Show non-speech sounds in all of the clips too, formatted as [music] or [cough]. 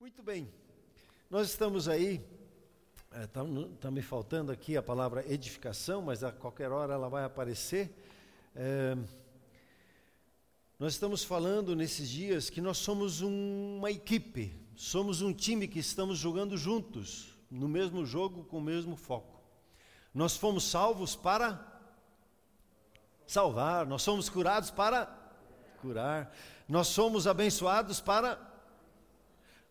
Muito bem, nós estamos aí, está é, tá me faltando aqui a palavra edificação, mas a qualquer hora ela vai aparecer. É, nós estamos falando nesses dias que nós somos um, uma equipe, somos um time que estamos jogando juntos, no mesmo jogo, com o mesmo foco. Nós fomos salvos para salvar, nós somos curados para curar, nós somos abençoados para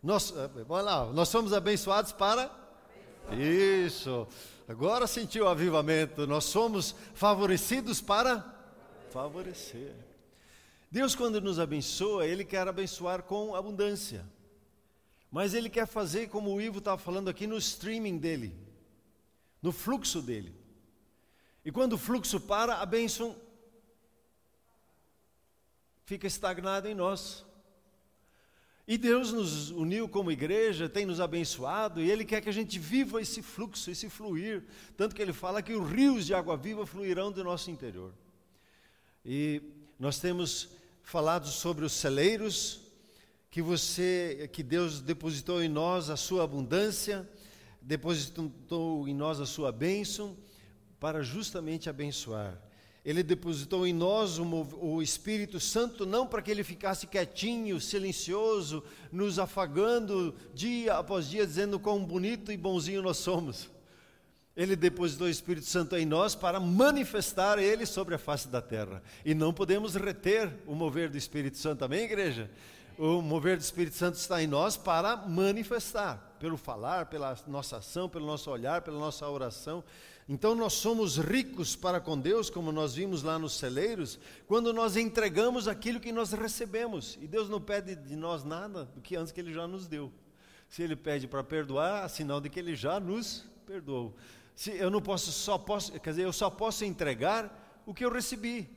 nós, eh, vamos lá, nós somos abençoados para. Isso. Agora sentiu o avivamento. Nós somos favorecidos para favorecer. Deus, quando nos abençoa, Ele quer abençoar com abundância. Mas Ele quer fazer, como o Ivo estava falando aqui, no streaming dele, no fluxo dele. E quando o fluxo para, a bênção fica estagnada em nós. E Deus nos uniu como igreja, tem nos abençoado, e Ele quer que a gente viva esse fluxo, esse fluir. Tanto que Ele fala que os rios de água viva fluirão do nosso interior. E nós temos falado sobre os celeiros, que você, que Deus depositou em nós a sua abundância, depositou em nós a sua bênção, para justamente abençoar. Ele depositou em nós o Espírito Santo não para que ele ficasse quietinho, silencioso, nos afagando dia após dia, dizendo quão bonito e bonzinho nós somos. Ele depositou o Espírito Santo em nós para manifestar ele sobre a face da terra. E não podemos reter o mover do Espírito Santo, amém, igreja? O mover do Espírito Santo está em nós para manifestar, pelo falar, pela nossa ação, pelo nosso olhar, pela nossa oração. Então nós somos ricos para com Deus, como nós vimos lá nos celeiros, quando nós entregamos aquilo que nós recebemos. E Deus não pede de nós nada do que antes que Ele já nos deu. Se Ele pede para perdoar, é sinal de que Ele já nos perdoou. Se eu não posso só posso, quer dizer, eu só posso entregar o que eu recebi.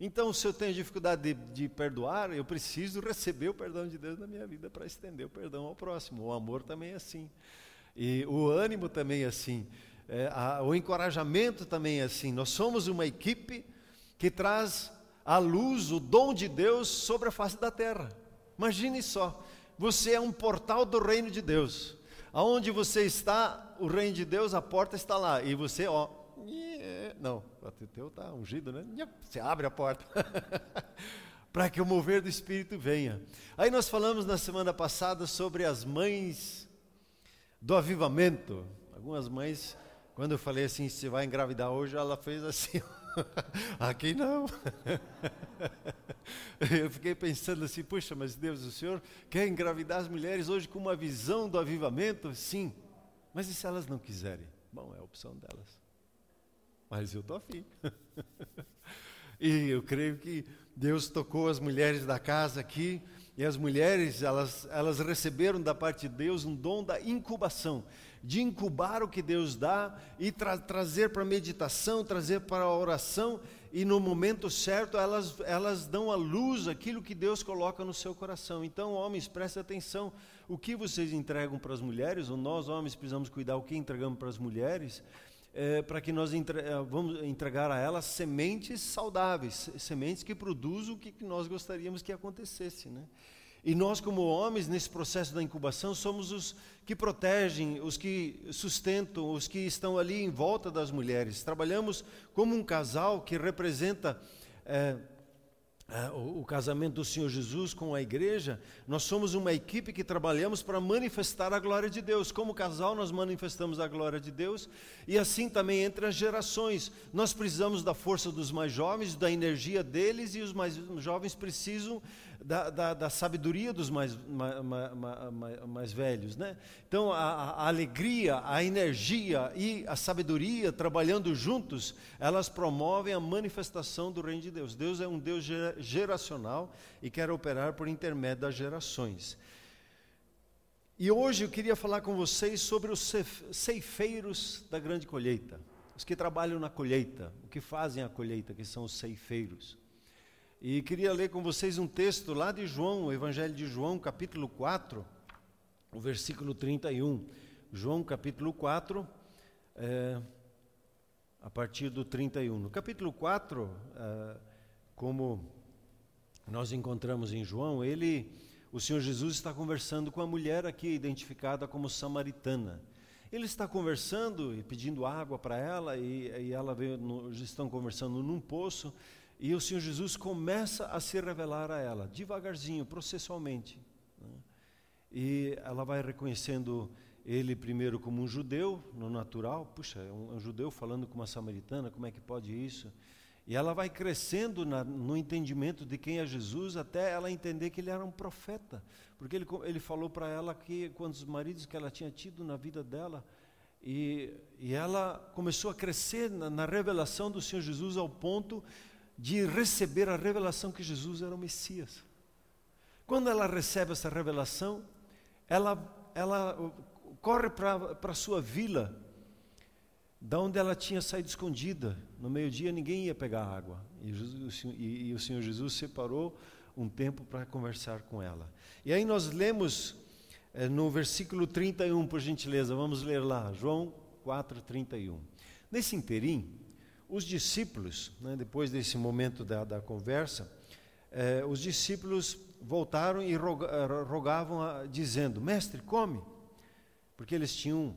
Então, se eu tenho dificuldade de, de perdoar, eu preciso receber o perdão de Deus na minha vida para estender o perdão ao próximo. O amor também é assim. E o ânimo também é assim é, a, o encorajamento também é assim. Nós somos uma equipe que traz à luz o dom de Deus sobre a face da terra. Imagine só, você é um portal do reino de Deus. Aonde você está, o reino de Deus, a porta está lá. E você, ó, não, o teu está ungido, né? Você abre a porta. [laughs] para que o mover do Espírito venha. Aí nós falamos na semana passada sobre as mães do avivamento. Algumas mães quando eu falei assim, você vai engravidar hoje, ela fez assim. [laughs] Aqui não. [laughs] Eu fiquei pensando assim, puxa, mas Deus, o Senhor quer engravidar as mulheres hoje com uma visão do avivamento? Sim. Mas e se elas não quiserem? Bom, é a opção delas. Mas eu estou afim. [laughs] E eu creio que Deus tocou as mulheres da casa aqui, e as mulheres, elas, elas receberam da parte de Deus um dom da incubação de incubar o que Deus dá e tra trazer para a meditação, trazer para a oração, e no momento certo elas, elas dão à luz aquilo que Deus coloca no seu coração. Então, homens, prestem atenção: o que vocês entregam para as mulheres, ou nós, homens, precisamos cuidar o que entregamos para as mulheres. É, para que nós entre, é, vamos entregar a elas sementes saudáveis, sementes que produzam o que nós gostaríamos que acontecesse. Né? E nós, como homens, nesse processo da incubação, somos os que protegem, os que sustentam, os que estão ali em volta das mulheres. Trabalhamos como um casal que representa. É, é, o, o, casamento do Senhor Jesus com a igreja, nós somos uma equipe que trabalhamos para manifestar a glória de Deus. Como casal, nós manifestamos a glória de Deus, e assim também entre as gerações. Nós precisamos da força dos mais jovens, da energia deles, e os mais jovens precisam da, da, da sabedoria dos mais, mais, mais, mais, velhos. Né? Então, a, a, alegria, a energia e a sabedoria trabalhando juntos, elas promovem a manifestação do reino de Deus. Deus é um Deus geracional e quer operar por intermédio das gerações. E hoje eu queria falar com vocês sobre os ceifeiros da grande colheita, os que trabalham na colheita, o que fazem a colheita, que são os ceifeiros. E queria ler com vocês um texto lá de João, o Evangelho de João, capítulo 4, o versículo 31. João, capítulo 4, é, a partir do 31. No capítulo 4, é, como nós encontramos em João, ele, o Senhor Jesus está conversando com a mulher aqui identificada como samaritana. Ele está conversando e pedindo água para ela, e, e ela vê, no, estão conversando num poço, e o Senhor Jesus começa a se revelar a ela, devagarzinho, processualmente. Né? E ela vai reconhecendo ele primeiro como um judeu, no natural, puxa, é um, um judeu falando com uma samaritana, como é que pode isso? E ela vai crescendo na, no entendimento de quem é Jesus, até ela entender que ele era um profeta. Porque ele, ele falou para ela que quantos maridos que ela tinha tido na vida dela, e, e ela começou a crescer na, na revelação do Senhor Jesus ao ponto de receber a revelação que Jesus era o Messias. Quando ela recebe essa revelação, ela, ela corre para a sua vila da onde ela tinha saído escondida. No meio-dia ninguém ia pegar água. E, Jesus, e, e o Senhor Jesus separou um tempo para conversar com ela. E aí nós lemos é, no versículo 31, por gentileza, vamos ler lá, João 4, 31. Nesse interim, os discípulos, né, depois desse momento da, da conversa, é, os discípulos voltaram e rogavam, dizendo: Mestre, come. Porque eles tinham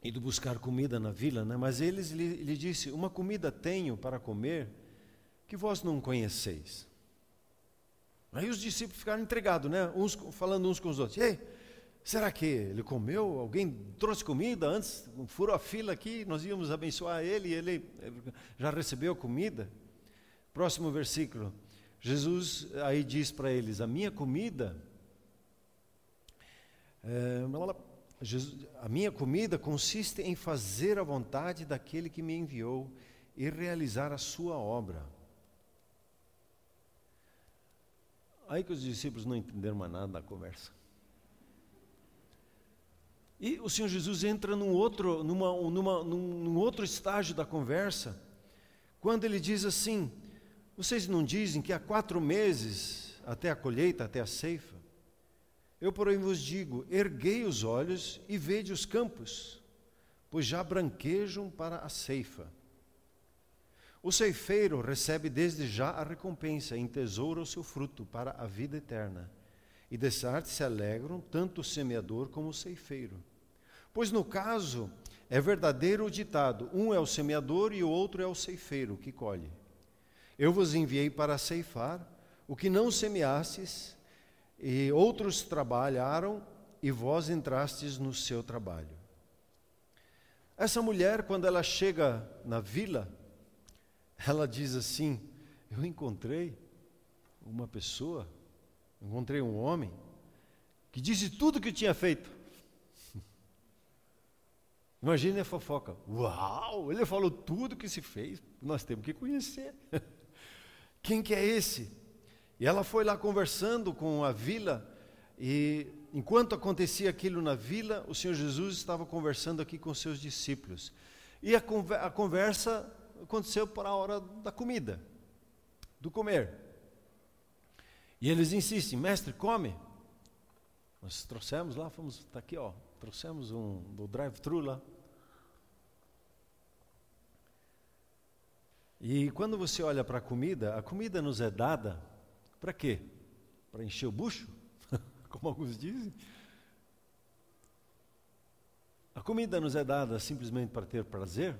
ido buscar comida na vila, né? mas eles lhe, lhe disse: Uma comida tenho para comer que vós não conheceis. Aí os discípulos ficaram entregados, né? uns, falando uns com os outros: Ei, será que ele comeu? Alguém trouxe comida antes? Furou a fila aqui, nós íamos abençoar ele e ele já recebeu comida. Próximo versículo. Jesus aí diz para eles: A minha comida. É, a minha comida consiste em fazer a vontade daquele que me enviou e realizar a sua obra. Aí que os discípulos não entenderam mais nada da conversa. E o Senhor Jesus entra num outro, numa, numa, num, num outro estágio da conversa, quando ele diz assim: Vocês não dizem que há quatro meses até a colheita, até a ceifa? Eu, porém, vos digo: erguei os olhos e vede os campos, pois já branquejam para a ceifa. O ceifeiro recebe desde já a recompensa, em tesouro o seu fruto para a vida eterna. E dessa arte se alegram tanto o semeador como o ceifeiro. Pois no caso é verdadeiro o ditado: um é o semeador e o outro é o ceifeiro que colhe. Eu vos enviei para ceifar o que não semeastes e outros trabalharam e vós entrastes no seu trabalho. Essa mulher, quando ela chega na vila, ela diz assim: Eu encontrei uma pessoa, encontrei um homem, que disse tudo que tinha feito. Imagine a fofoca. Uau, ele falou tudo que se fez, nós temos que conhecer. [laughs] Quem que é esse? E ela foi lá conversando com a vila, e enquanto acontecia aquilo na vila, o Senhor Jesus estava conversando aqui com seus discípulos. E a, conversa aconteceu por a hora da comida, do comer. E eles insistem, mestre, come. Nós trouxemos lá, fomos, está aqui, ó, trouxemos um do drive-thru lá. E quando você olha para a comida, a comida nos é dada para quê? Para encher o bucho? [laughs] Como alguns dizem. A comida nos é dada simplesmente para ter prazer?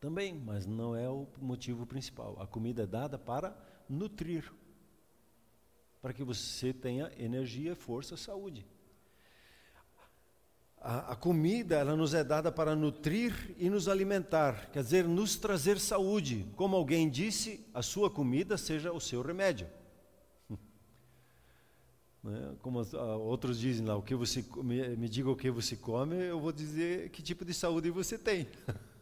Também, mas não é o motivo principal. A comida é dada para nutrir, para que você tenha energia, força, saúde. A, a, comida, ela nos é dada para nutrir e nos alimentar, quer dizer, nos trazer saúde. Como alguém disse, a sua comida seja o seu remédio. [laughs] Né? Como outros dizem lá, o que você me, me diga o que você come, eu vou dizer que tipo de saúde você tem. [laughs]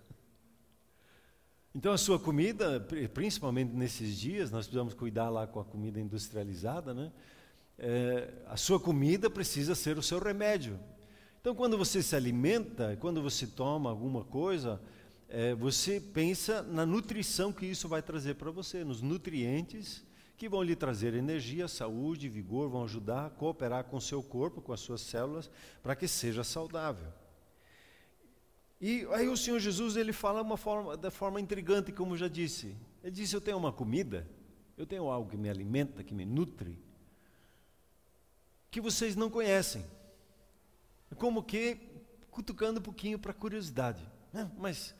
Então a sua comida, principalmente nesses dias, nós precisamos cuidar lá com a comida industrializada, né? É, a sua comida precisa ser o seu remédio. Então, quando você se alimenta, quando você toma alguma coisa, é, você pensa na nutrição que isso vai trazer para você, nos nutrientes que vão lhe trazer energia, saúde, vigor, vão ajudar a cooperar com o seu corpo, com as suas células, para que seja saudável. E aí o Senhor Jesus ele fala uma forma, da forma intrigante, como já disse. Ele disse: Eu tenho uma comida, eu tenho algo que me alimenta, que me nutre. que vocês não conhecem. Como que cutucando um pouquinho para curiosidade. Né? Mas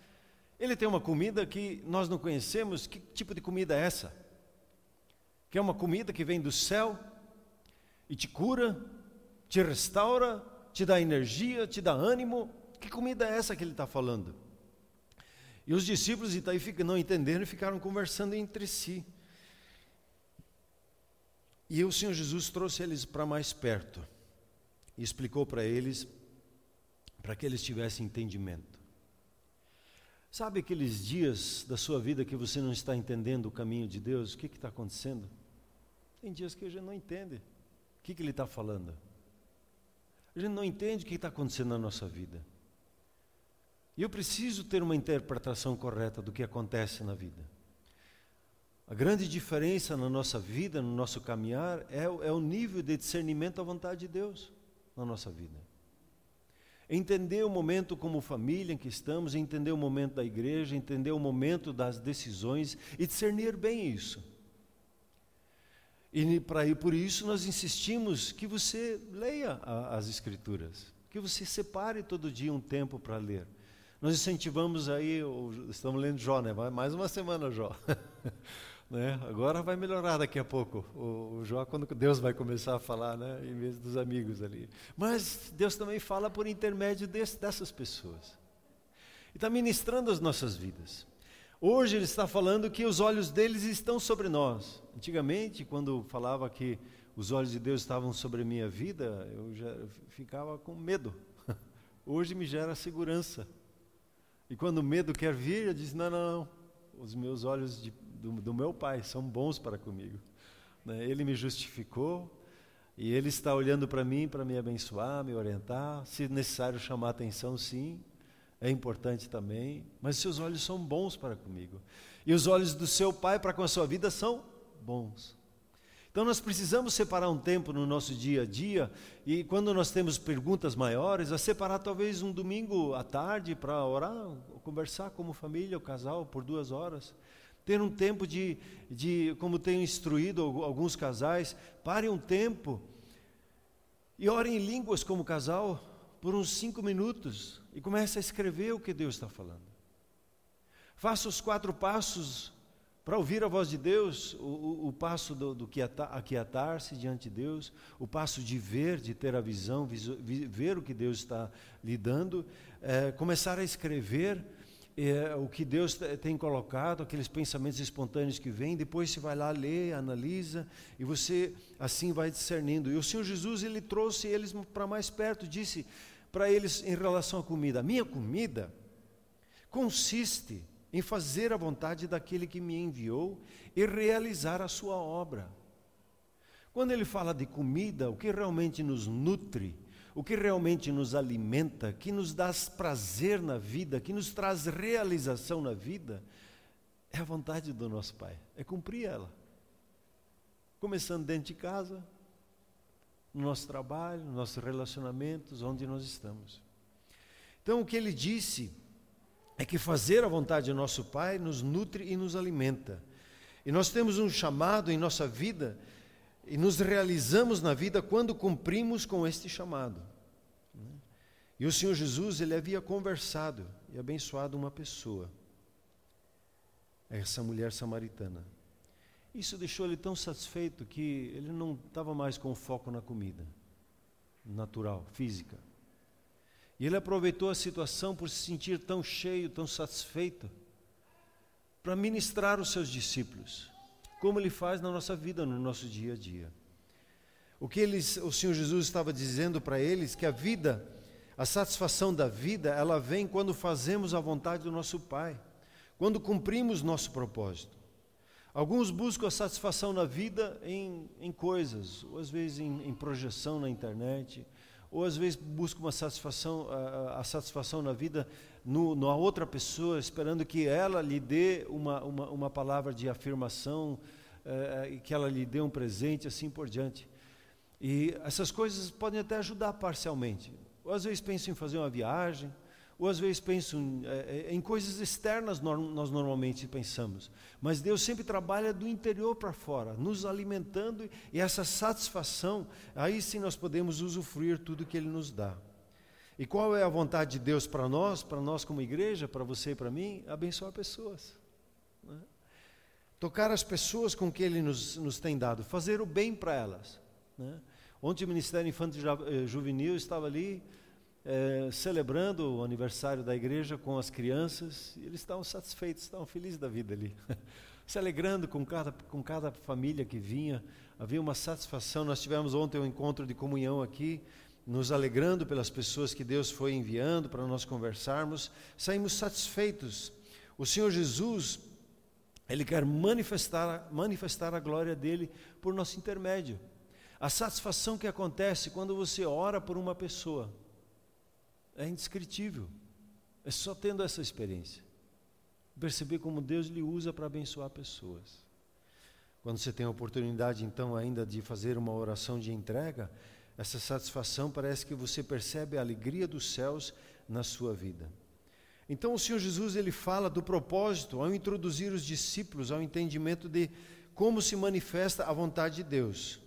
ele tem uma comida que nós não conhecemos. Que tipo de comida é essa? Que é uma comida que vem do céu e te cura, te restaura, te dá energia, te dá ânimo. Que comida é essa que ele está falando? E os discípulos Itaí não entenderam e ficaram conversando entre si. E o Senhor Jesus trouxe eles para mais perto e explicou para eles, para que eles tivessem entendimento. Sabe aqueles dias da sua vida que você não está entendendo o caminho de Deus? O que está acontecendo? Tem dias que a gente não entende. O que, que Ele está falando? A gente não entende o que está acontecendo na nossa vida. E eu preciso ter uma interpretação correta do que acontece na vida. A grande diferença na nossa vida, no nosso caminhar, é, é o nível de discernimento da vontade de Deus na nossa vida. Entender o momento como família em que estamos, entender o momento da igreja, entender o momento das decisões e discernir bem isso. E para ir por isso nós insistimos que você leia a, as escrituras, que você separe todo dia um tempo para ler. Nós incentivamos aí, estamos lendo Jó, né? Mais uma semana Jó. [laughs] né? Agora vai melhorar daqui a pouco. O, o, Jó, quando Deus vai começar a falar, né? Em vez dos amigos ali. Mas Deus também fala por intermédio desse, dessas pessoas. E está ministrando as nossas vidas. Hoje ele está falando que os olhos deles estão sobre nós. Antigamente, quando falava que os olhos de Deus estavam sobre a minha vida, eu já ficava com medo. [laughs] Hoje me gera segurança. E quando o medo quer vir, eu disse: não, não, não. Os meus olhos de, do, do, meu pai são bons para comigo. Né? Ele me justificou e ele está olhando para mim para me abençoar, me orientar. Se necessário chamar atenção, sim, é importante também. Mas seus olhos são bons para comigo. E os olhos do seu pai para com a sua vida são bons. Então nós precisamos separar um tempo no nosso dia a dia e quando nós temos perguntas maiores, a separar talvez um domingo à tarde para orar, conversar como família, o casal por duas horas. Ter um tempo de, de, como tenho instruído alguns casais, pare um tempo e orem em línguas como casal por uns cinco minutos e comece a escrever o que Deus está falando. Faça os quatro passos para ouvir a voz de Deus, o, o, o passo do, do aquietar-se diante de Deus, o passo de ver, de ter a visão, ver o que Deus está lhe dando, é, começar a escrever é, o que Deus tem colocado, aqueles pensamentos espontâneos que vêm, depois você vai lá, lê, analisa, e você assim vai discernindo. E o Senhor Jesus, ele trouxe eles para mais perto, disse para eles em relação à comida: a minha comida consiste em fazer a vontade daquele que me enviou e realizar a sua obra. Quando ele fala de comida, o que realmente nos nutre, o que realmente nos alimenta, que nos dá prazer na vida, que nos traz realização na vida, é a vontade do nosso Pai, é cumprir ela. Começando dentro de casa, no nosso trabalho, nos nossos relacionamentos, onde nós estamos. Então, o que ele disse é que fazer a vontade do nosso Pai nos nutre e nos alimenta. E nós temos um chamado em nossa vida e nos realizamos na vida quando cumprimos com este chamado. E o Senhor Jesus, ele havia conversado e abençoado uma pessoa, essa mulher samaritana. Isso deixou ele tão satisfeito que ele não estava mais com foco na comida natural, física. E ele aproveitou a situação por se sentir tão cheio, tão satisfeito, para ministrar os seus discípulos, como ele faz na nossa vida, no nosso dia a dia. O que eles, o Senhor Jesus estava dizendo para eles que a vida, a satisfação da vida, ela vem quando fazemos a vontade do nosso Pai, quando cumprimos nosso propósito. Alguns buscam a satisfação na vida em, em coisas, ou às vezes em, em projeção na internet, ou às vezes busca uma satisfação, a, a satisfação na vida no, na outra pessoa, esperando que ela lhe dê uma, uma, uma palavra de afirmação, é, e que ela lhe dê um presente, assim por diante. E essas coisas podem até ajudar parcialmente. Ou às vezes pensa em fazer uma viagem, ou às vezes penso em, é, é, em coisas externas, nós normalmente pensamos. Mas Deus sempre trabalha do interior para fora, nos alimentando, e essa satisfação, aí sim nós podemos usufruir tudo que Ele nos dá. E qual é a vontade de Deus para nós, para nós como igreja, para você e para mim? Abençoar pessoas. Né? Tocar as pessoas com que Ele nos, nos tem dado, fazer o bem para elas. Né? Ontem o Ministério Infantil eh, Juvenil estava ali é, celebrando o aniversário da igreja com as crianças, e eles estavam satisfeitos, estavam felizes da vida ali, [laughs] se alegrando com cada, com cada família que vinha, havia uma satisfação. Nós tivemos ontem um encontro de comunhão aqui, nos alegrando pelas pessoas que Deus foi enviando para nós conversarmos, saímos satisfeitos. O Senhor Jesus, Ele quer manifestar, manifestar a glória dele por nosso intermédio. A satisfação que acontece quando você ora por uma pessoa é indescritível. É só tendo essa experiência. Perceber como Deus lhe usa para abençoar pessoas. Quando você tem a oportunidade, então, ainda de fazer uma oração de entrega, essa satisfação parece que você percebe a alegria dos céus na sua vida. Então, o Senhor Jesus ele fala do propósito ao introduzir os discípulos ao entendimento de como se manifesta a vontade de Deus.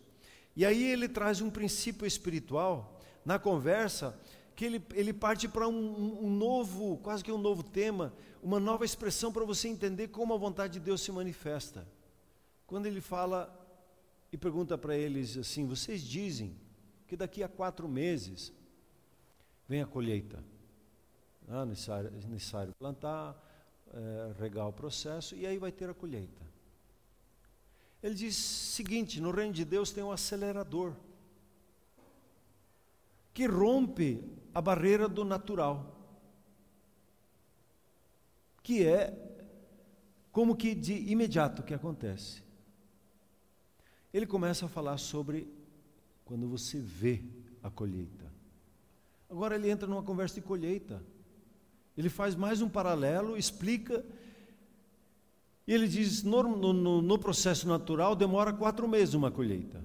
E aí ele traz um princípio espiritual na conversa que ele, ele parte para um, um, novo, quase que um novo tema, uma nova expressão para você entender como a vontade de Deus se manifesta. Quando ele fala e pergunta para eles assim: vocês dizem que daqui a quatro meses vem a colheita. Ah, necessário, necessário plantar, é, regar o processo e aí vai ter a colheita. Ele diz o seguinte: no reino de Deus tem um acelerador que rompe a barreira do natural, que é como que de imediato que acontece. Ele começa a falar sobre quando você vê a colheita. Agora ele entra numa conversa de colheita. Ele faz mais um paralelo, explica e ele diz: no, no, no processo natural demora quatro meses uma colheita.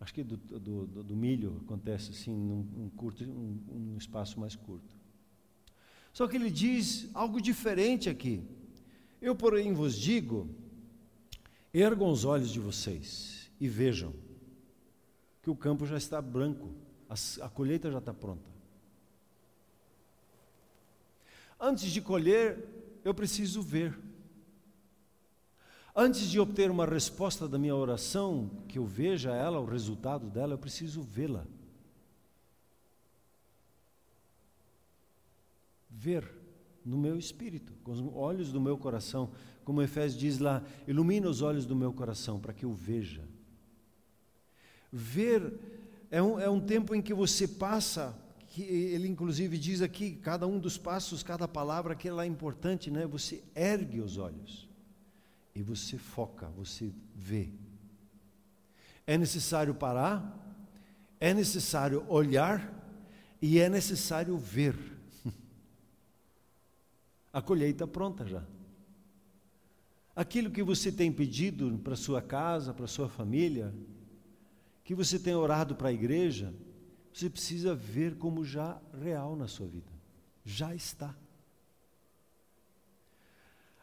Acho que do, do, do milho acontece assim, num, num curto, um, um espaço mais curto. Só que ele diz algo diferente aqui. Eu, porém, vos digo: ergam os olhos de vocês e vejam que o campo já está branco, a, colheita já está pronta. Antes de colher, eu preciso ver. Antes de obter uma resposta da minha oração, que eu veja ela, o resultado dela, eu preciso vê-la. Ver no meu espírito, com os olhos do meu coração, como Efésios diz lá, ilumina os olhos do meu coração para que eu veja. Ver é um, é um tempo em que você passa, que ele inclusive diz aqui, cada um dos passos, cada palavra que é importante, né? Você ergue os olhos e você foca, você vê. É necessário parar, é necessário olhar e é necessário ver. [laughs] A colheita pronta já. Aquilo que você tem pedido para sua casa, para sua família, que você tem orado para a igreja, você precisa ver como já real na sua vida. Já está.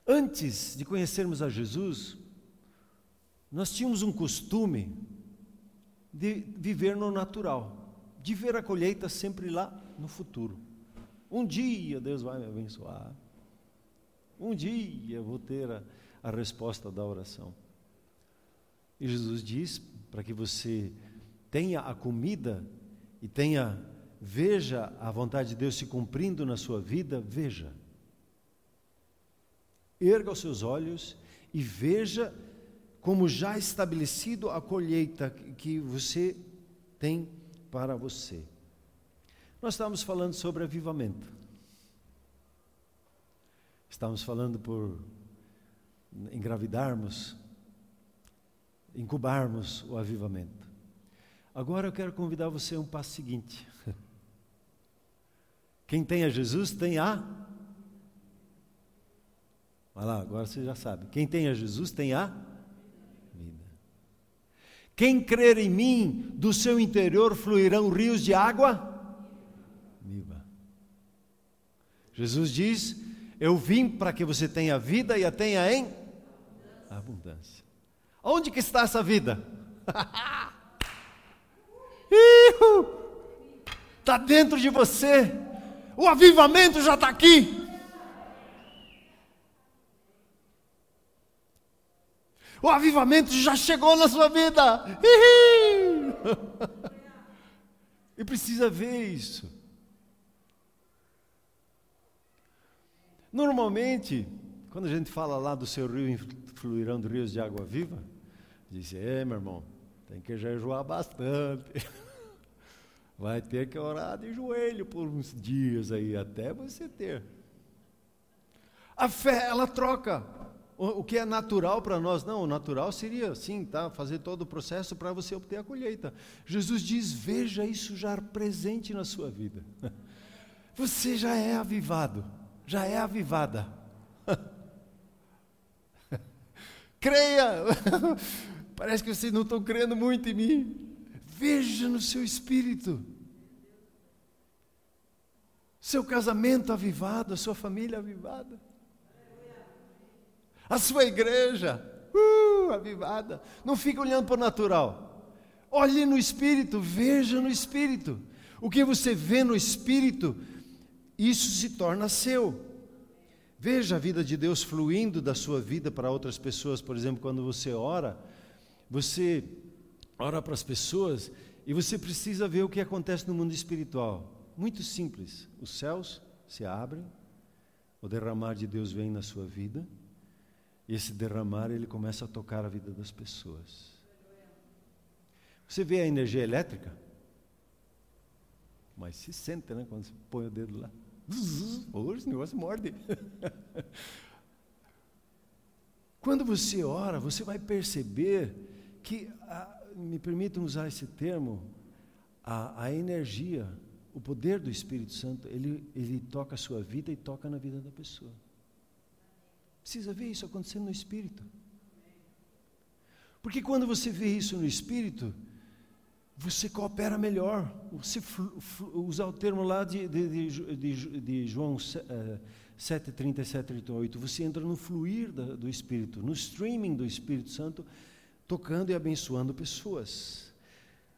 Antes de conhecermos a Jesus, nós tínhamos um costume de viver no natural, de ver a colheita sempre lá no futuro. Um dia Deus vai me abençoar. Um dia eu vou ter a, a resposta da oração. E Jesus diz para que você tenha a comida e tenha veja a vontade de Deus se cumprindo na sua vida, veja erga os seus olhos e veja como já estabelecido a colheita que você tem para você. Nós estamos falando sobre avivamento. Estamos falando por engravidarmos, incubarmos o avivamento. Agora eu quero convidar você a um passo seguinte. Quem tem a Jesus tem a Vai lá, agora você já sabe. Quem tem a Jesus tem a vida. Quem crer em mim, do seu interior fluirão rios de água viva. Jesus diz: Eu vim para que você tenha vida e a tenha em abundância. Onde que está essa vida? [laughs] Está dentro de você. O avivamento já está aqui. O avivamento já chegou na sua vida. E precisa ver isso. Normalmente, quando a gente fala lá do seu rio fluirão de rios de água viva, diz: É, meu irmão, tem que jejuar bastante. [laughs] Vai ter que orar de joelho por uns dias aí, até você ter. A fé, ela troca o, que é natural para nós, não, o natural seria, sim, tá, fazer todo o processo para você obter a colheita. Jesus diz: veja isso já presente na sua vida. [laughs] Você já é avivado, já é avivada. [laughs] Creia! Parece que vocês não estão crendo muito em mim. Veja no seu espírito. Seu casamento avivado, a sua família avivada a sua igreja, uh, avivada. Não fique olhando para o natural. Olhe no espírito, veja no espírito. O que você vê no espírito, isso se torna seu. Veja a vida de Deus fluindo da sua vida para outras pessoas. Por exemplo, quando você ora, você ora para as pessoas e você precisa ver o que acontece no mundo espiritual. Muito simples. Os céus se abrem, o derramar de Deus vem na sua vida e esse derramar, ele começa a tocar a vida das pessoas. Você vê a energia elétrica? Mas se sente, né? Quando você põe o dedo lá. [laughs] Hoje esse negócio morde. [laughs] Quando você ora, você vai perceber que, a, me permitam usar esse termo, a, a, energia, o poder do Espírito Santo, ele, ele toca a sua vida e toca na vida da pessoa. Precisa ver isso acontecendo no espírito. Porque quando você vê isso no espírito, você coopera melhor. Você usar o termo lá de, de, de, de João 7, 37, 38, você entra no fluir da, do Espírito, no streaming do Espírito Santo, tocando e abençoando pessoas.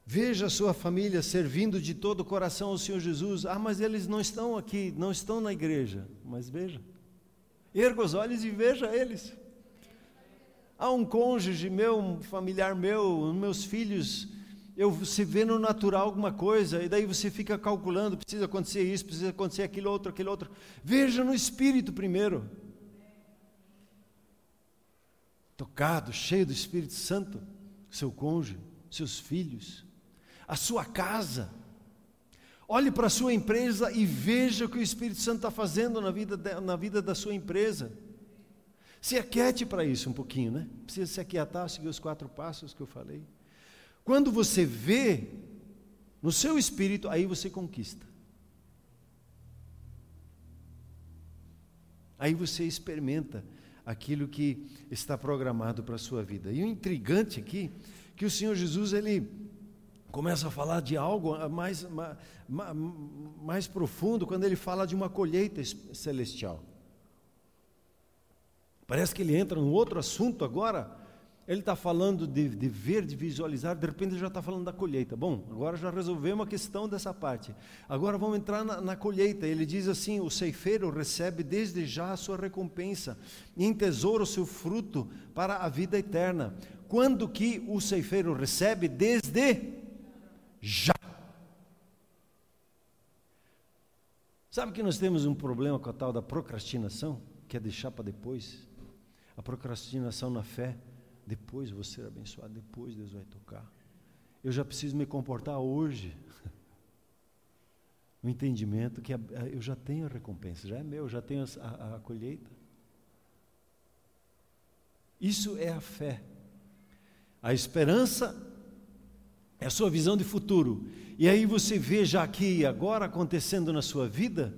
Veja a sua família servindo de todo o coração ao Senhor Jesus. Ah, mas eles não estão aqui, não estão na igreja. Mas veja. Erga os olhos e veja eles. Há um cônjuge meu, um familiar meu, meus filhos, eu, você vê no natural alguma coisa, e daí você fica calculando, precisa acontecer isso, precisa acontecer aquilo outro, aquilo outro. Veja no espírito primeiro. Tocado, cheio do Espírito Santo, seu cônjuge, seus filhos, a sua casa. Olhe para a sua empresa e veja o que o Espírito Santo está fazendo na vida, de, na vida da sua empresa. Se aquiete para isso um pouquinho, né? Precisa se aquietar, seguir os quatro passos que eu falei. Quando você vê no seu espírito, aí você conquista. Aí você experimenta aquilo que está programado para a sua vida. E o intrigante aqui, que o Senhor Jesus, ele começa a falar de algo mais, mais, mais profundo quando ele fala de uma colheita celestial. Parece que ele entra num outro assunto agora. Ele está falando de, de, ver, de visualizar, de repente ele já está falando da colheita. Bom, agora já resolvemos a questão dessa parte. Agora vamos entrar na, na colheita. Ele diz assim: o ceifeiro recebe desde já a sua recompensa, e em tesouro o seu fruto para a vida eterna. Quando que o ceifeiro recebe? Desde já. Sabe que nós temos um problema com a tal da procrastinação, que é deixar para depois? A procrastinação na fé, depois vou ser abençoado, depois Deus vai tocar. Eu já preciso me comportar hoje. [laughs] O entendimento que eu já tenho a recompensa, já é meu, já tenho a, a, colheita. Isso é a fé. A esperança é a sua visão de futuro. E aí você vê já aqui agora acontecendo na sua vida,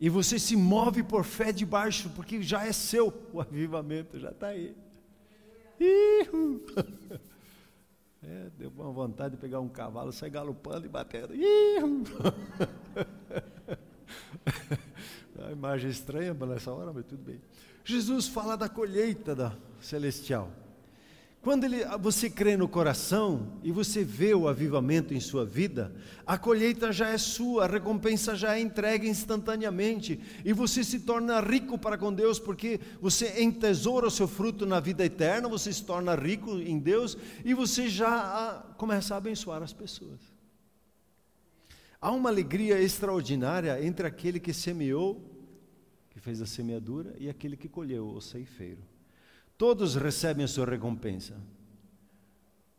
e você se move por fé de baixo, porque já é seu [laughs] o avivamento, já está aí. [laughs] É, deu uma vontade de pegar um cavalo, sair galopando e batendo. Ihu. [laughs] imagem estranha nessa hora, mas tudo bem. Jesus fala da colheita da celestial. Quando ele, você crê no coração e você vê o avivamento em sua vida, a colheita já é sua, a recompensa já é entregue instantaneamente e você se torna rico para com Deus, porque você entesoura o seu fruto na vida eterna, você se torna rico em Deus e você já começa a abençoar as pessoas. Há uma alegria extraordinária entre aquele que semeou, que fez a semeadura, e aquele que colheu, o ceifeiro. Todos recebem a sua recompensa.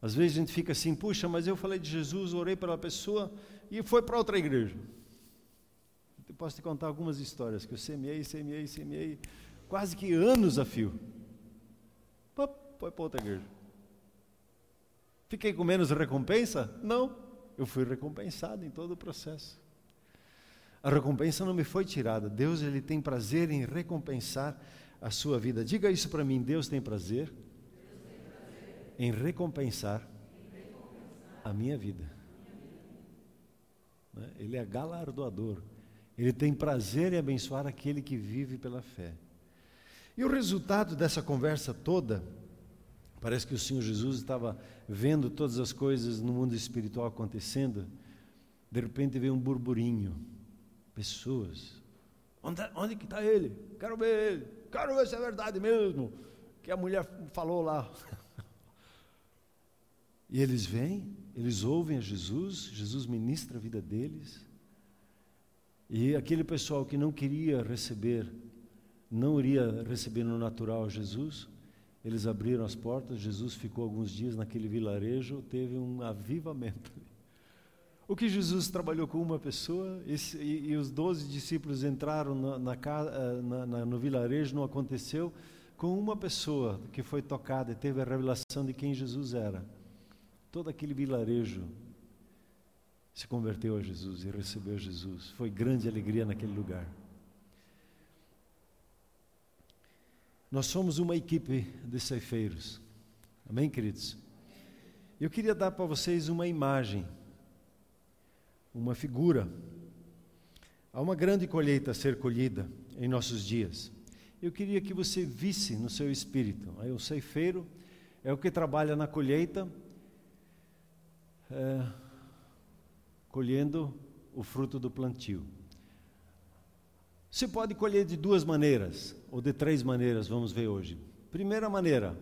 Às vezes a gente fica assim, puxa, mas eu falei de Jesus, orei pela pessoa e foi para outra igreja. Eu posso te contar algumas histórias que eu semeei, semeei, semeei, quase que anos a fio. Foi para outra igreja. Fiquei com menos recompensa? Não, eu fui recompensado em todo o processo. A recompensa não me foi tirada. Deus ele tem prazer em recompensar a sua vida. Diga isso para mim: Deus tem prazer, em recompensar, a minha vida. Né? Ele é galardoador. Ele tem prazer em abençoar aquele que vive pela fé. E o resultado dessa conversa toda, parece que o Senhor Jesus estava vendo todas as coisas no mundo espiritual acontecendo, de repente veio um burburinho, pessoas. Onde, onde que está ele? Quero ver ele. Quero ver se é verdade mesmo. Que a mulher falou lá. E eles vêm, eles ouvem a Jesus, Jesus ministra a vida deles. E aquele pessoal que não queria receber, não iria receber no natural Jesus, eles abriram as portas, Jesus ficou alguns dias naquele vilarejo, teve um avivamento. O que Jesus trabalhou com uma pessoa esse, e, e, os doze discípulos entraram na, na, eh, na, no vilarejo, não aconteceu com uma pessoa que foi tocada e teve a revelação de quem Jesus era. Todo aquele vilarejo se converteu a Jesus e recebeu Jesus. Foi grande alegria naquele lugar. Nós somos uma equipe de ceifeiros. Amém, queridos? Eu queria dar para vocês uma imagem uma figura. Há uma grande colheita a ser colhida em nossos dias. Eu queria que você visse no seu espírito. Aí o ceifeiro é o que trabalha na colheita, é, colhendo o fruto do plantio. Se pode colher de duas maneiras, ou de três maneiras, vamos ver hoje. Primeira maneira,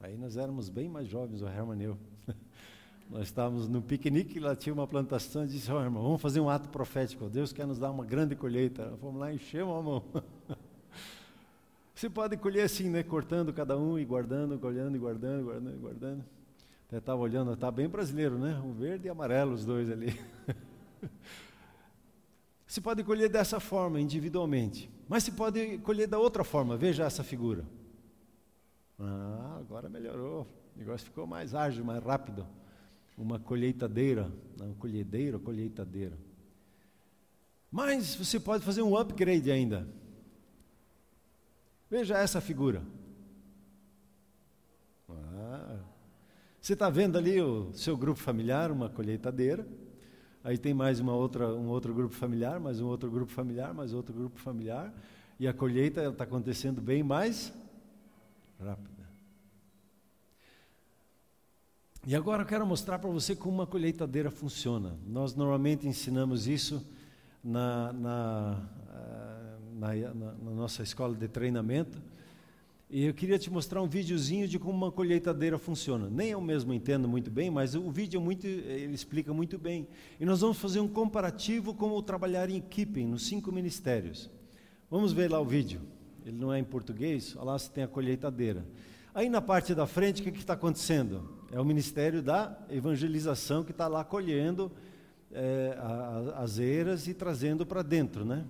aí nós éramos bem mais jovens, o Herman e eu. Nós estávamos no piquenique, lá tinha uma plantação, e disse, oh, irmão, vamos fazer um ato profético, Deus quer nos dar uma grande colheita. Fomos lá, enchemos a mão. [laughs] Você pode colher assim, né, cortando cada um e guardando, guardando, guardando e guardando. Até estava olhando, está bem brasileiro, né? O verde e amarelo, os dois ali. [laughs] Você pode colher dessa forma, individualmente. Mas se pode colher da outra forma. Veja essa figura. Ah, agora melhorou. O negócio ficou mais ágil, mais rápido uma colheitadeira, não, colhedeira, colheitadeira. Mas você pode fazer um upgrade ainda. Veja essa figura. Ah, você está vendo ali o seu grupo familiar, uma colheitadeira. Aí tem mais uma outra, um outro grupo familiar, mais um outro grupo familiar, mais outro grupo familiar. E a colheita está acontecendo bem mais rápido. E agora eu quero mostrar para você como uma colheitadeira funciona. Nós normalmente ensinamos isso na, eh, na, na, na nossa escola de treinamento. E eu queria te mostrar um videozinho de como uma colheitadeira funciona. Nem eu mesmo entendo muito bem, mas o vídeo é muito, ele explica muito bem. E nós vamos fazer um comparativo como trabalhar em equipe nos cinco ministérios. Vamos ver lá o vídeo. Ele não é em português, olha lá se tem a colheitadeira. Aí na parte da frente, o que está acontecendo? É o ministério da evangelização que está lá colhendo é, a, as eiras e trazendo para dentro, né?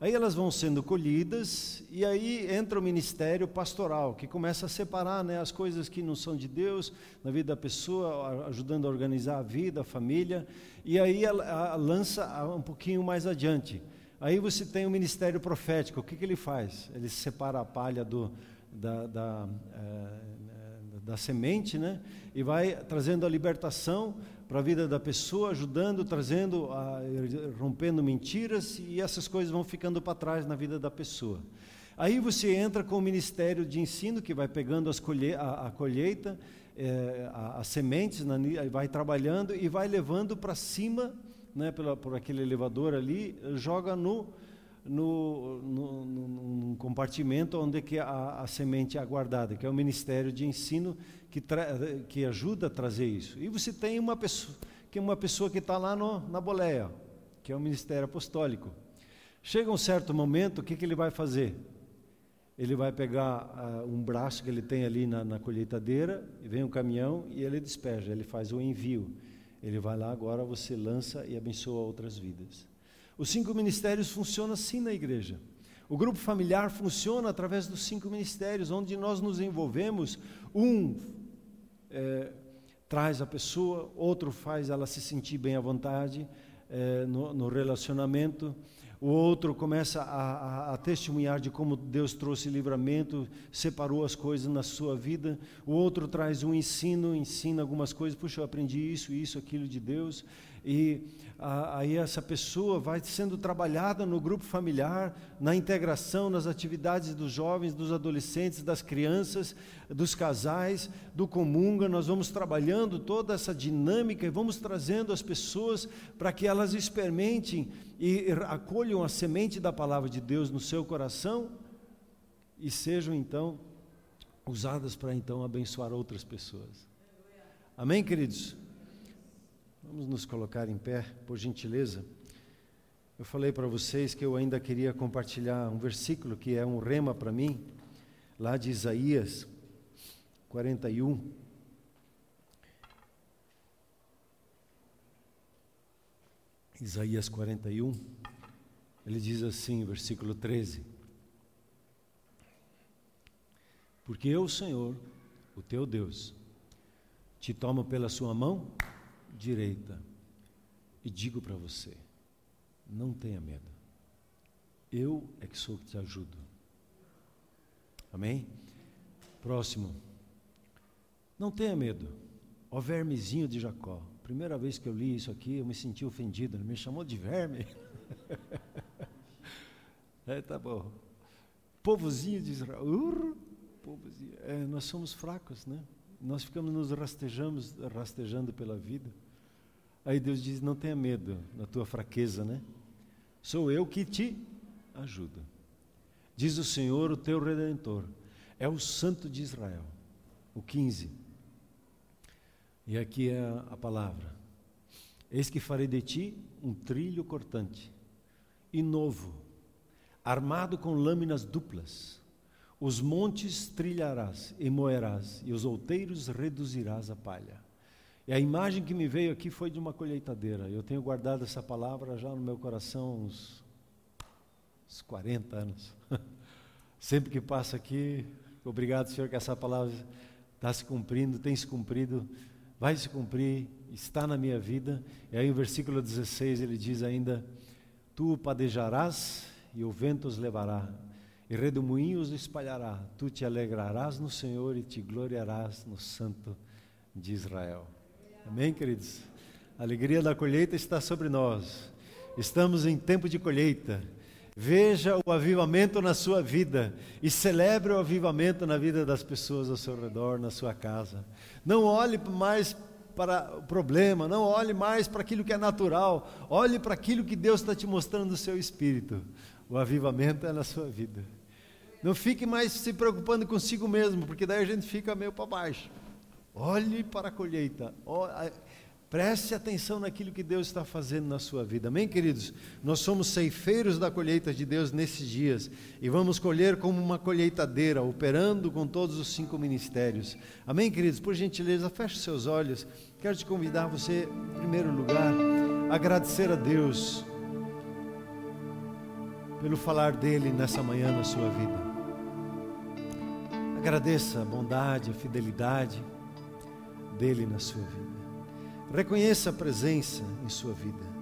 Aí elas vão sendo colhidas e aí entra o ministério pastoral, que começa a separar né, as coisas que não são de Deus na vida da pessoa, ajudando a organizar a vida, a família, e aí a, a, lança um pouquinho mais adiante. Aí você tem o ministério profético, o que, que ele faz? Ele separa a palha do, da, da, é, da semente, né? E vai trazendo a libertação para a vida da pessoa, ajudando, trazendo, a, rompendo mentiras e essas coisas vão ficando para trás na vida da pessoa. Aí você entra com o ministério de ensino que vai pegando colhe a, a colheita, é, as sementes, vai trabalhando e vai levando para cima, né, pela, por aquele elevador ali, joga no no, no, num compartimento onde que a, a, semente é guardada, que é o Ministério de Ensino que, que ajuda a trazer isso. E você tem uma pessoa que é uma pessoa que está lá no, na boleia, que é o Ministério Apostólico. Chega um certo momento, o que, que ele vai fazer? Ele vai pegar uh, um braço que ele tem ali na, na colheitadeira, e vem um caminhão e ele despeja, ele faz o envio. Ele vai lá, agora você lança e abençoa outras vidas. Os cinco ministérios funcionam assim na igreja. O grupo familiar funciona através dos cinco ministérios, onde nós nos envolvemos. Um é, traz a pessoa, outro faz ela se sentir bem à vontade é, no, no relacionamento o outro começa a, a, a, testemunhar de como Deus trouxe livramento, separou as coisas na sua vida. O outro traz um ensino, ensina algumas coisas. Puxa, eu aprendi isso, isso, aquilo de Deus. E a, aí essa pessoa vai sendo trabalhada no grupo familiar, na integração, nas atividades dos jovens, dos adolescentes, das crianças, dos casais, do comunga. Nós vamos trabalhando toda essa dinâmica e vamos trazendo as pessoas para que elas experimentem e acolham a semente da palavra de Deus no seu coração e sejam então usadas para então abençoar outras pessoas. Amém, queridos? Vamos nos colocar em pé, por gentileza. Eu falei para vocês que eu ainda queria compartilhar um versículo que é um rema para mim, lá de Isaías 41. Isaías 41, ele diz assim, versículo 13: Porque eu, Senhor, o teu Deus, te tomo pela sua mão direita e digo para você: não tenha medo, eu é que sou que te ajudo. Amém? Próximo. Não tenha medo, ó vermezinho de Jacó. Primeira vez que eu li isso aqui, eu me senti ofendido. Ele me chamou de verme. [laughs] é, tá bom. Povozinho de Israel. Povozinho. É, nós somos fracos, né? Nós ficamos nos rastejamos, rastejando pela vida. Aí Deus diz: Não tenha medo da tua fraqueza, né? Sou eu que te ajudo. Diz o Senhor, o teu redentor. É o Santo de Israel. O 15. E aqui é a palavra: Eis que farei de ti um trilho cortante e novo, armado com lâminas duplas. Os montes trilharás e moerás, e os outeiros reduzirás a palha. E a imagem que me veio aqui foi de uma colheitadeira. Eu tenho guardado essa palavra já no meu coração uns, uns 40 anos. [laughs] Sempre que passa aqui, obrigado, Senhor, que essa palavra está se cumprindo, tem se cumprido vai se cumprir, está na minha vida. E aí, o versículo 16 ele diz ainda: Tu padejarás e o vento os levará, e redemoinho os espalhará. Tu te alegrarás no Senhor e te gloriarás no Santo de Israel. Amém, queridos? A alegria da colheita está sobre nós. Estamos em tempo de colheita. Veja o avivamento na sua vida e celebre o avivamento na vida das pessoas ao seu redor, na sua casa. Não olhe mais para o problema, não olhe mais para aquilo que é natural, olhe para aquilo que Deus está te mostrando no seu espírito. O avivamento é na sua vida. Não fique mais se preocupando consigo mesmo, porque daí a gente fica meio para baixo. Olhe para a colheita. Preste atenção naquilo que Deus está fazendo na sua vida. Amém, queridos? Nós somos ceifeiros da colheita de Deus nesses dias e vamos colher como uma colheitadeira, operando com todos os cinco ministérios. Amém, queridos? Por gentileza, feche seus olhos. Quero te convidar você, em primeiro lugar, a agradecer a Deus pelo falar dele nessa manhã na sua vida. Agradeça a bondade, a fidelidade dele na sua vida. Reconheça a presença em sua vida.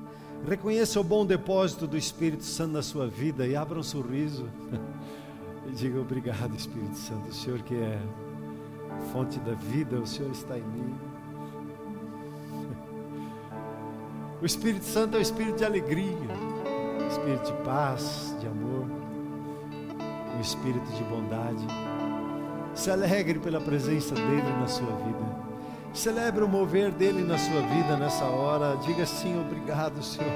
Reconheça o bom depósito do Espírito Santo na sua vida e abra um sorriso. [laughs] e diga obrigado, Espírito Santo, o Senhor que é fonte da vida, o Senhor está em mim. [laughs] O Espírito Santo é o espírito de alegria, o espírito de paz, de amor, o espírito de bondade. Se alegre pela presença dele na sua vida. Celebre o mover dele na sua vida nessa hora. Diga sim, obrigado, Senhor,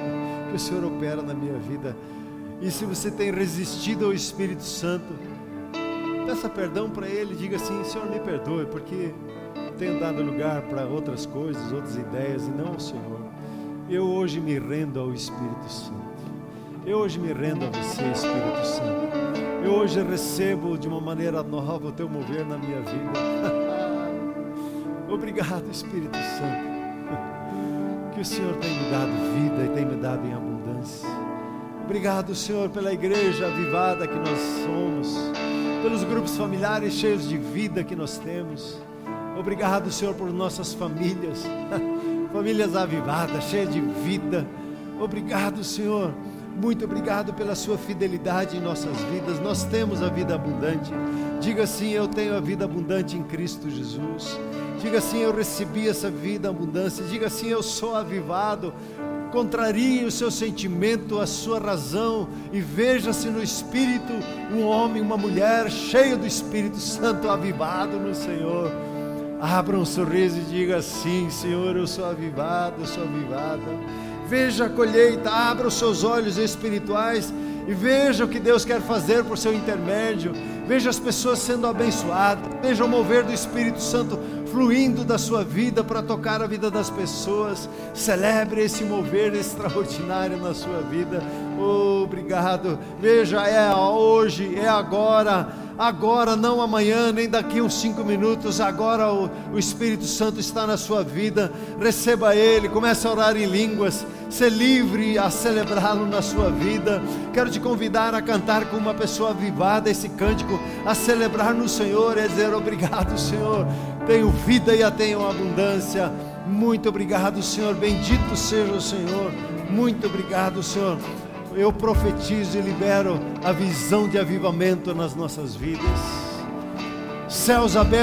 que o Senhor opera na minha vida. E se você tem resistido ao Espírito Santo, peça perdão para ele. Diga assim: Senhor, me perdoe, porque tenho dado lugar para outras coisas, outras ideias, e não Senhor. Eu hoje me rendo ao Espírito Santo. Eu hoje me rendo a você, Espírito Santo. Eu hoje recebo de uma maneira nova o teu mover na minha vida. Obrigado, Espírito Santo. [laughs] Que o Senhor tem me dado vida e tem me dado em abundância. Obrigado, Senhor, pela igreja avivada que nós somos, pelos grupos familiares cheios de vida que nós temos. Obrigado, Senhor, por nossas famílias, [laughs] famílias avivadas, cheias de vida. Obrigado, Senhor. Muito obrigado pela sua fidelidade em nossas vidas. Nós temos a vida abundante. Diga assim: Eu tenho a vida abundante em Cristo Jesus. Diga assim: Eu recebi essa vida abundância. Diga assim: Eu sou avivado. Contrarie o seu sentimento, a sua razão e veja-se no Espírito um homem, uma mulher cheio do Espírito Santo, avivado no Senhor. Abra um sorriso e diga assim: Senhor, eu sou avivado, eu sou avivada. Veja a colheita, abra os seus olhos espirituais e veja o que Deus quer fazer por seu intermédio. Veja as pessoas sendo abençoadas, veja o mover do Espírito Santo fluindo da sua vida para tocar a vida das pessoas. Celebre esse mover extraordinário na sua vida. Oh, obrigado. Veja, é hoje, é agora agora, não amanhã, nem daqui uns cinco minutos, agora o, o, Espírito Santo está na sua vida, receba Ele, comece a orar em línguas, ser livre a celebrá-lo na sua vida. Quero te convidar a cantar com uma pessoa avivada esse cântico, a celebrar no Senhor e dizer obrigado, Senhor tenho vida e a tenho abundância. Muito obrigado, Senhor. Bendito seja o Senhor. Muito obrigado, Senhor. Eu profetizo e libero a visão de avivamento nas nossas vidas. Céus abertos.